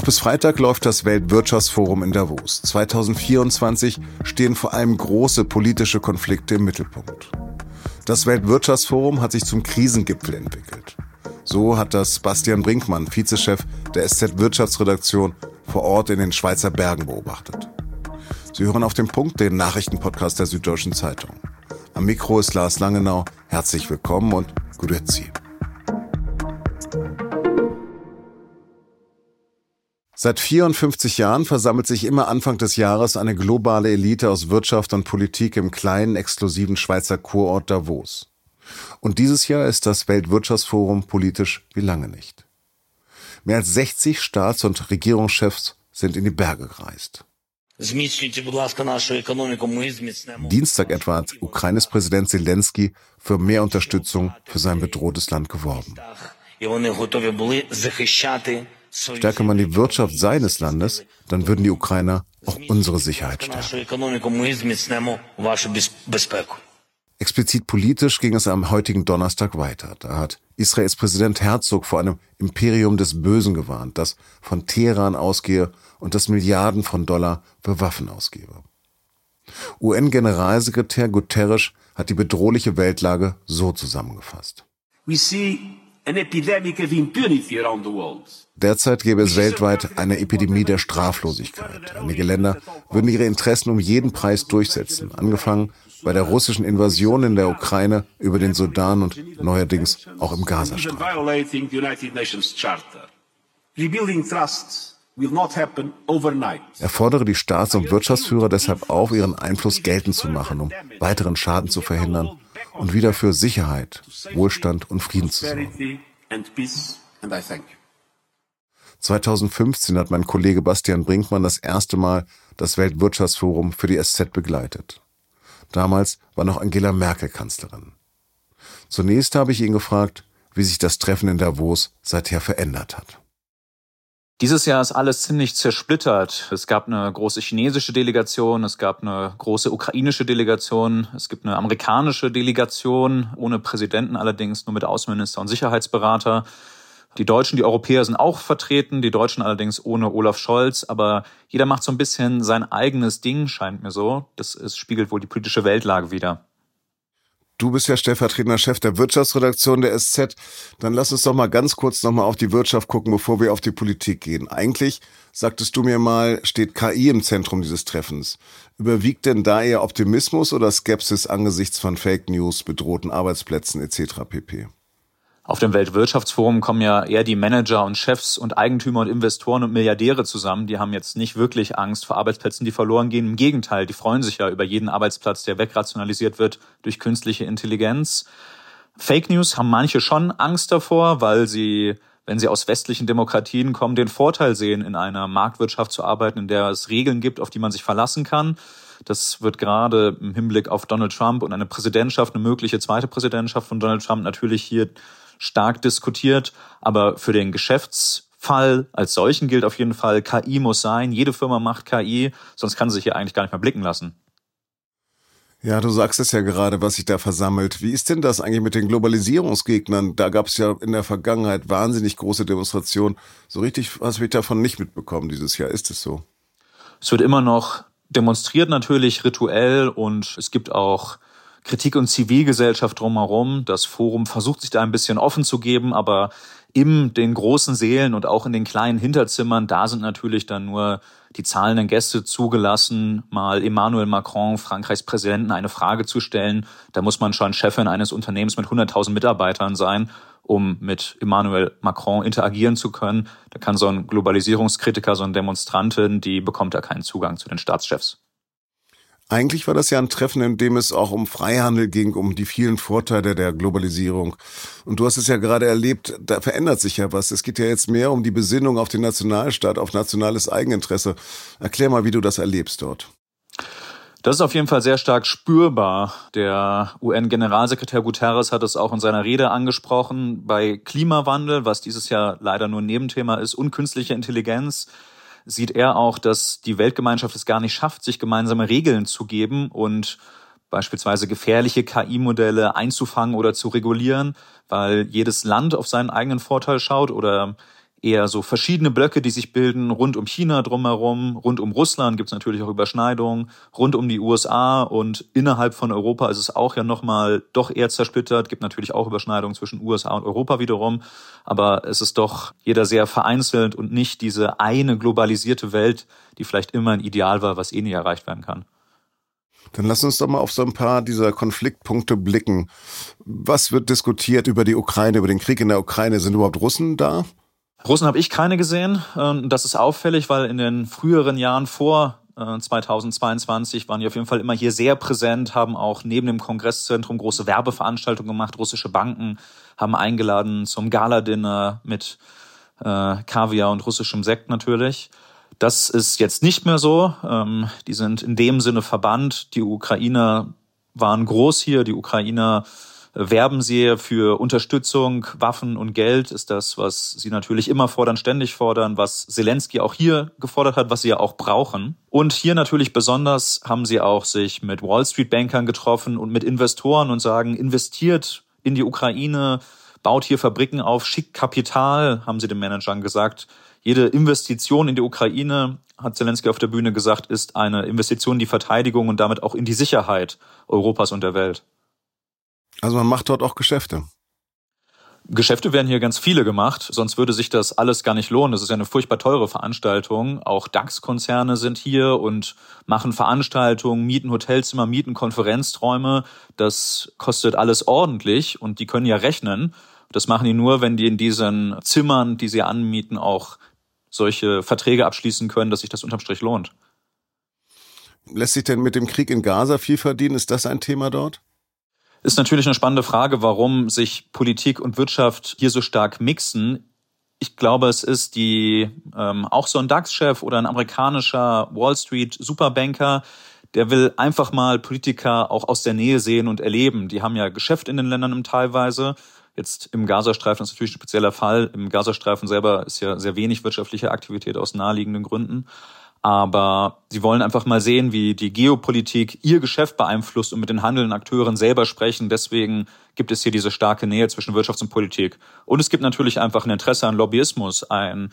Noch bis Freitag läuft das Weltwirtschaftsforum in Davos. 2024 stehen vor allem große politische Konflikte im Mittelpunkt. Das Weltwirtschaftsforum hat sich zum Krisengipfel entwickelt. So hat das Bastian Brinkmann, Vizechef der SZ Wirtschaftsredaktion, vor Ort in den Schweizer Bergen beobachtet. Sie hören auf den Punkt den Nachrichtenpodcast der Süddeutschen Zeitung. Am Mikro ist Lars Langenau. Herzlich willkommen und grüezi. Seit 54 Jahren versammelt sich immer Anfang des Jahres eine globale Elite aus Wirtschaft und Politik im kleinen, exklusiven Schweizer Kurort Davos. Und dieses Jahr ist das Weltwirtschaftsforum politisch wie lange nicht. Mehr als 60 Staats- und Regierungschefs sind in die Berge gereist. Dienstag etwa hat Ukraines Präsident Zelensky für mehr Unterstützung für sein bedrohtes Land geworben. Stärke man die Wirtschaft seines Landes, dann würden die Ukrainer auch unsere Sicherheit stärken. Explizit politisch ging es am heutigen Donnerstag weiter. Da hat Israels Präsident Herzog vor einem Imperium des Bösen gewarnt, das von Teheran ausgehe und das Milliarden von Dollar für Waffen ausgebe. UN-Generalsekretär Guterres hat die bedrohliche Weltlage so zusammengefasst. We see Derzeit gäbe es weltweit eine Epidemie der Straflosigkeit. Einige Länder würden ihre Interessen um jeden Preis durchsetzen, angefangen bei der russischen Invasion in der Ukraine über den Sudan und neuerdings auch im Gazastreifen. Er fordere die Staats- und Wirtschaftsführer deshalb auf, ihren Einfluss geltend zu machen, um weiteren Schaden zu verhindern und wieder für Sicherheit, Wohlstand und Frieden zu sorgen. 2015 hat mein Kollege Bastian Brinkmann das erste Mal das Weltwirtschaftsforum für die SZ begleitet. Damals war noch Angela Merkel Kanzlerin. Zunächst habe ich ihn gefragt, wie sich das Treffen in Davos seither verändert hat. Dieses Jahr ist alles ziemlich zersplittert. Es gab eine große chinesische Delegation, es gab eine große ukrainische Delegation, es gibt eine amerikanische Delegation, ohne Präsidenten allerdings, nur mit Außenminister und Sicherheitsberater. Die Deutschen, die Europäer sind auch vertreten, die Deutschen allerdings ohne Olaf Scholz, aber jeder macht so ein bisschen sein eigenes Ding, scheint mir so. Das ist, spiegelt wohl die politische Weltlage wieder. Du bist ja stellvertretender Chef der Wirtschaftsredaktion der SZ. Dann lass uns doch mal ganz kurz noch mal auf die Wirtschaft gucken, bevor wir auf die Politik gehen. Eigentlich, sagtest du mir mal, steht KI im Zentrum dieses Treffens. Überwiegt denn da eher Optimismus oder Skepsis angesichts von Fake News, bedrohten Arbeitsplätzen etc. pp? Auf dem Weltwirtschaftsforum kommen ja eher die Manager und Chefs und Eigentümer und Investoren und Milliardäre zusammen. Die haben jetzt nicht wirklich Angst vor Arbeitsplätzen, die verloren gehen. Im Gegenteil, die freuen sich ja über jeden Arbeitsplatz, der wegrationalisiert wird durch künstliche Intelligenz. Fake News haben manche schon Angst davor, weil sie, wenn sie aus westlichen Demokratien kommen, den Vorteil sehen, in einer Marktwirtschaft zu arbeiten, in der es Regeln gibt, auf die man sich verlassen kann. Das wird gerade im Hinblick auf Donald Trump und eine Präsidentschaft, eine mögliche zweite Präsidentschaft von Donald Trump natürlich hier stark diskutiert. Aber für den Geschäftsfall als solchen gilt auf jeden Fall, KI muss sein. Jede Firma macht KI, sonst kann sie sich hier eigentlich gar nicht mehr blicken lassen. Ja, du sagst es ja gerade, was sich da versammelt. Wie ist denn das eigentlich mit den Globalisierungsgegnern? Da gab es ja in der Vergangenheit wahnsinnig große Demonstrationen. So richtig was habe ich davon nicht mitbekommen dieses Jahr. Ist es so? Es wird immer noch demonstriert natürlich rituell und es gibt auch Kritik und Zivilgesellschaft drumherum. Das Forum versucht sich da ein bisschen offen zu geben, aber in den großen Sälen und auch in den kleinen Hinterzimmern, da sind natürlich dann nur die zahlenden Gäste zugelassen, mal Emmanuel Macron, Frankreichs Präsidenten, eine Frage zu stellen. Da muss man schon Chefin eines Unternehmens mit 100.000 Mitarbeitern sein, um mit Emmanuel Macron interagieren zu können. Da kann so ein Globalisierungskritiker, so ein Demonstrantin, die bekommt da keinen Zugang zu den Staatschefs. Eigentlich war das ja ein Treffen, in dem es auch um Freihandel ging, um die vielen Vorteile der Globalisierung. Und du hast es ja gerade erlebt, da verändert sich ja was. Es geht ja jetzt mehr um die Besinnung auf den Nationalstaat, auf nationales Eigeninteresse. Erklär mal, wie du das erlebst dort. Das ist auf jeden Fall sehr stark spürbar. Der UN-Generalsekretär Guterres hat es auch in seiner Rede angesprochen. Bei Klimawandel, was dieses Jahr leider nur ein Nebenthema ist, und künstlicher Intelligenz sieht er auch, dass die Weltgemeinschaft es gar nicht schafft, sich gemeinsame Regeln zu geben und beispielsweise gefährliche KI-Modelle einzufangen oder zu regulieren, weil jedes Land auf seinen eigenen Vorteil schaut oder eher so verschiedene Blöcke, die sich bilden, rund um China drumherum, rund um Russland gibt es natürlich auch Überschneidungen, rund um die USA und innerhalb von Europa ist es auch ja nochmal doch eher zersplittert, gibt natürlich auch Überschneidungen zwischen USA und Europa wiederum, aber es ist doch jeder sehr vereinzelt und nicht diese eine globalisierte Welt, die vielleicht immer ein Ideal war, was eh nie erreicht werden kann. Dann lass uns doch mal auf so ein paar dieser Konfliktpunkte blicken. Was wird diskutiert über die Ukraine, über den Krieg in der Ukraine? Sind überhaupt Russen da? Russen habe ich keine gesehen. Ähm, das ist auffällig, weil in den früheren Jahren vor 2022 äh, waren die auf jeden Fall immer hier sehr präsent, haben auch neben dem Kongresszentrum große Werbeveranstaltungen gemacht. Russische Banken haben eingeladen zum Gala-Dinner mit äh, Kaviar und russischem Sekt natürlich. Das ist jetzt nicht mehr so. Ähm, die sind in dem Sinne verbannt. Die Ukrainer waren groß hier. Die Ukrainer werben sie für Unterstützung, Waffen und Geld, ist das, was sie natürlich immer fordern, ständig fordern, was Zelensky auch hier gefordert hat, was sie ja auch brauchen. Und hier natürlich besonders haben sie auch sich mit Wall Street Bankern getroffen und mit Investoren und sagen, investiert in die Ukraine, baut hier Fabriken auf, schickt Kapital, haben sie den Managern gesagt. Jede Investition in die Ukraine, hat Zelensky auf der Bühne gesagt, ist eine Investition in die Verteidigung und damit auch in die Sicherheit Europas und der Welt. Also man macht dort auch Geschäfte. Geschäfte werden hier ganz viele gemacht, sonst würde sich das alles gar nicht lohnen. Das ist ja eine furchtbar teure Veranstaltung. Auch DAX-Konzerne sind hier und machen Veranstaltungen, mieten Hotelzimmer, mieten Konferenzträume. Das kostet alles ordentlich und die können ja rechnen. Das machen die nur, wenn die in diesen Zimmern, die sie anmieten, auch solche Verträge abschließen können, dass sich das unterm Strich lohnt. Lässt sich denn mit dem Krieg in Gaza viel verdienen? Ist das ein Thema dort? Ist natürlich eine spannende Frage, warum sich Politik und Wirtschaft hier so stark mixen. Ich glaube, es ist die ähm, auch so ein DAX-Chef oder ein amerikanischer Wall Street Superbanker, der will einfach mal Politiker auch aus der Nähe sehen und erleben. Die haben ja Geschäft in den Ländern teilweise. Jetzt im Gazastreifen ist natürlich ein spezieller Fall. Im Gazastreifen selber ist ja sehr wenig wirtschaftliche Aktivität aus naheliegenden Gründen. Aber sie wollen einfach mal sehen, wie die Geopolitik ihr Geschäft beeinflusst und mit den handelnden Akteuren selber sprechen. Deswegen gibt es hier diese starke Nähe zwischen Wirtschaft und Politik. Und es gibt natürlich einfach ein Interesse an Lobbyismus. Ein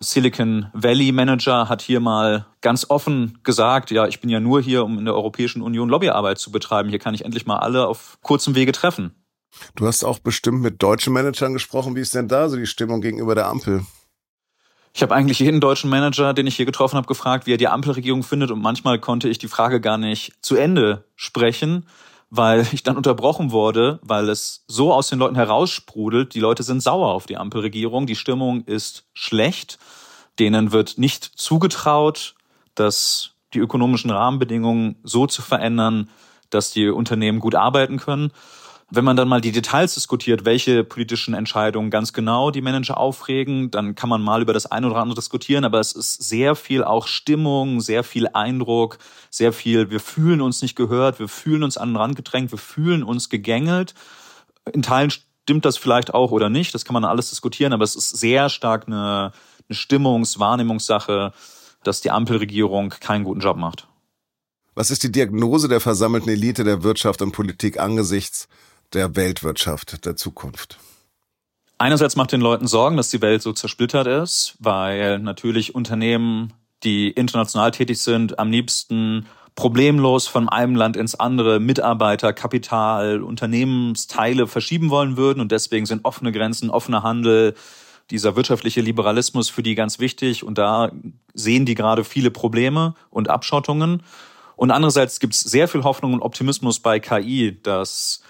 Silicon Valley Manager hat hier mal ganz offen gesagt, ja, ich bin ja nur hier, um in der Europäischen Union Lobbyarbeit zu betreiben. Hier kann ich endlich mal alle auf kurzem Wege treffen. Du hast auch bestimmt mit deutschen Managern gesprochen. Wie ist denn da so die Stimmung gegenüber der Ampel? Ich habe eigentlich jeden deutschen Manager, den ich hier getroffen habe, gefragt, wie er die Ampelregierung findet. Und manchmal konnte ich die Frage gar nicht zu Ende sprechen, weil ich dann unterbrochen wurde, weil es so aus den Leuten heraussprudelt. Die Leute sind sauer auf die Ampelregierung. Die Stimmung ist schlecht. Denen wird nicht zugetraut, dass die ökonomischen Rahmenbedingungen so zu verändern, dass die Unternehmen gut arbeiten können. Wenn man dann mal die Details diskutiert, welche politischen Entscheidungen ganz genau die Manager aufregen, dann kann man mal über das eine oder andere diskutieren, aber es ist sehr viel auch Stimmung, sehr viel Eindruck, sehr viel, wir fühlen uns nicht gehört, wir fühlen uns an den Rand gedrängt, wir fühlen uns gegängelt. In Teilen stimmt das vielleicht auch oder nicht, das kann man alles diskutieren, aber es ist sehr stark eine, eine Stimmungs-, Wahrnehmungssache, dass die Ampelregierung keinen guten Job macht. Was ist die Diagnose der versammelten Elite der Wirtschaft und Politik angesichts der Weltwirtschaft der Zukunft? Einerseits macht den Leuten Sorgen, dass die Welt so zersplittert ist, weil natürlich Unternehmen, die international tätig sind, am liebsten problemlos von einem Land ins andere Mitarbeiter, Kapital, Unternehmensteile verschieben wollen würden und deswegen sind offene Grenzen, offener Handel, dieser wirtschaftliche Liberalismus für die ganz wichtig und da sehen die gerade viele Probleme und Abschottungen. Und andererseits gibt es sehr viel Hoffnung und Optimismus bei KI, dass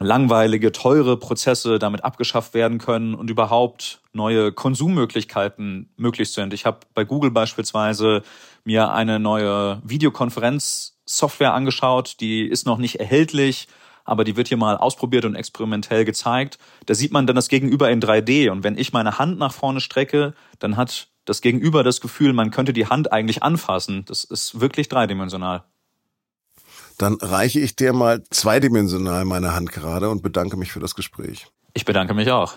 langweilige, teure Prozesse damit abgeschafft werden können und überhaupt neue Konsummöglichkeiten möglich sind. Ich habe bei Google beispielsweise mir eine neue Videokonferenzsoftware angeschaut, die ist noch nicht erhältlich, aber die wird hier mal ausprobiert und experimentell gezeigt. Da sieht man dann das Gegenüber in 3D und wenn ich meine Hand nach vorne strecke, dann hat das Gegenüber das Gefühl, man könnte die Hand eigentlich anfassen. Das ist wirklich dreidimensional. Dann reiche ich dir mal zweidimensional meine Hand gerade und bedanke mich für das Gespräch. Ich bedanke mich auch.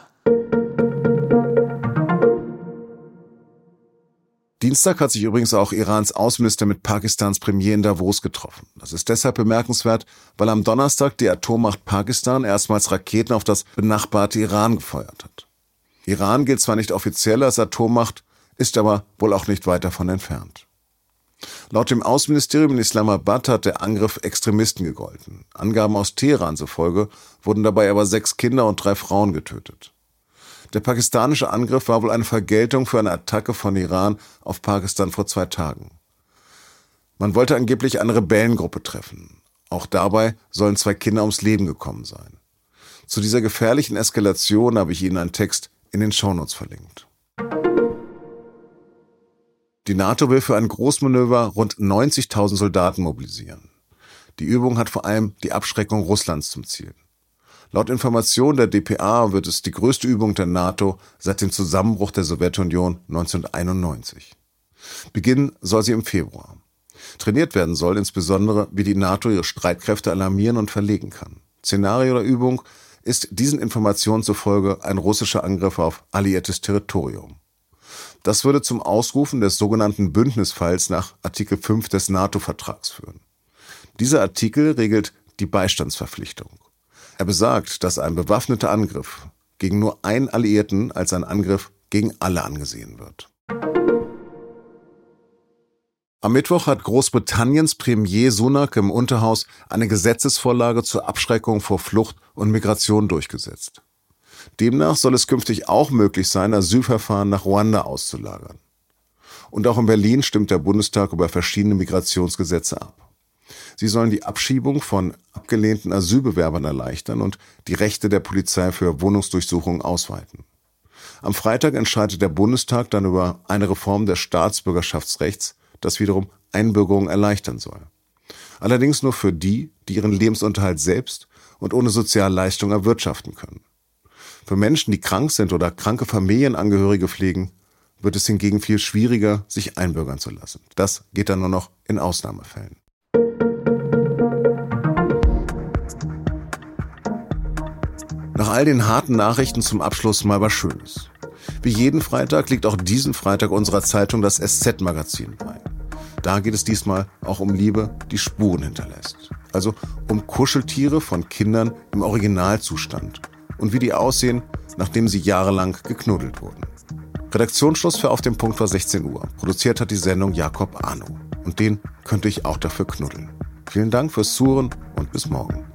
Dienstag hat sich übrigens auch Irans Außenminister mit Pakistans Premier in Davos getroffen. Das ist deshalb bemerkenswert, weil am Donnerstag die Atommacht Pakistan erstmals Raketen auf das benachbarte Iran gefeuert hat. Iran gilt zwar nicht offiziell als Atommacht, ist aber wohl auch nicht weit davon entfernt. Laut dem Außenministerium in Islamabad hat der Angriff Extremisten gegolten. Angaben aus Teheran zufolge wurden dabei aber sechs Kinder und drei Frauen getötet. Der pakistanische Angriff war wohl eine Vergeltung für eine Attacke von Iran auf Pakistan vor zwei Tagen. Man wollte angeblich eine Rebellengruppe treffen. Auch dabei sollen zwei Kinder ums Leben gekommen sein. Zu dieser gefährlichen Eskalation habe ich Ihnen einen Text in den Shownotes verlinkt. Die NATO will für ein Großmanöver rund 90.000 Soldaten mobilisieren. Die Übung hat vor allem die Abschreckung Russlands zum Ziel. Laut Informationen der DPA wird es die größte Übung der NATO seit dem Zusammenbruch der Sowjetunion 1991. Beginnen soll sie im Februar. Trainiert werden soll insbesondere, wie die NATO ihre Streitkräfte alarmieren und verlegen kann. Szenario der Übung ist diesen Informationen zufolge ein russischer Angriff auf alliiertes Territorium. Das würde zum Ausrufen des sogenannten Bündnisfalls nach Artikel 5 des NATO-Vertrags führen. Dieser Artikel regelt die Beistandsverpflichtung. Er besagt, dass ein bewaffneter Angriff gegen nur einen Alliierten als ein Angriff gegen alle angesehen wird. Am Mittwoch hat Großbritanniens Premier Sunak im Unterhaus eine Gesetzesvorlage zur Abschreckung vor Flucht und Migration durchgesetzt. Demnach soll es künftig auch möglich sein, Asylverfahren nach Ruanda auszulagern. Und auch in Berlin stimmt der Bundestag über verschiedene Migrationsgesetze ab. Sie sollen die Abschiebung von abgelehnten Asylbewerbern erleichtern und die Rechte der Polizei für Wohnungsdurchsuchungen ausweiten. Am Freitag entscheidet der Bundestag dann über eine Reform des Staatsbürgerschaftsrechts, das wiederum Einbürgerung erleichtern soll. Allerdings nur für die, die ihren Lebensunterhalt selbst und ohne Sozialleistung erwirtschaften können. Für Menschen, die krank sind oder kranke Familienangehörige pflegen, wird es hingegen viel schwieriger, sich einbürgern zu lassen. Das geht dann nur noch in Ausnahmefällen. Nach all den harten Nachrichten zum Abschluss mal was Schönes. Wie jeden Freitag liegt auch diesen Freitag unserer Zeitung das SZ-Magazin bei. Da geht es diesmal auch um Liebe, die Spuren hinterlässt. Also um Kuscheltiere von Kindern im Originalzustand und wie die aussehen, nachdem sie jahrelang geknuddelt wurden. Redaktionsschluss für Auf dem Punkt war 16 Uhr. Produziert hat die Sendung Jakob Arno. Und den könnte ich auch dafür knuddeln. Vielen Dank fürs Zuhören und bis morgen.